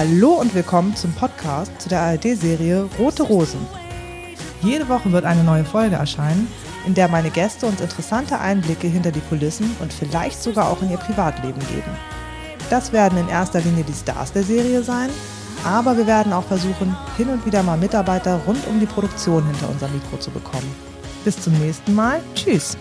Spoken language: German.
Hallo und willkommen zum Podcast zu der ARD-Serie Rote Rosen. Jede Woche wird eine neue Folge erscheinen, in der meine Gäste uns interessante Einblicke hinter die Kulissen und vielleicht sogar auch in ihr Privatleben geben. Das werden in erster Linie die Stars der Serie sein, aber wir werden auch versuchen, hin und wieder mal Mitarbeiter rund um die Produktion hinter unser Mikro zu bekommen. Bis zum nächsten Mal. Tschüss.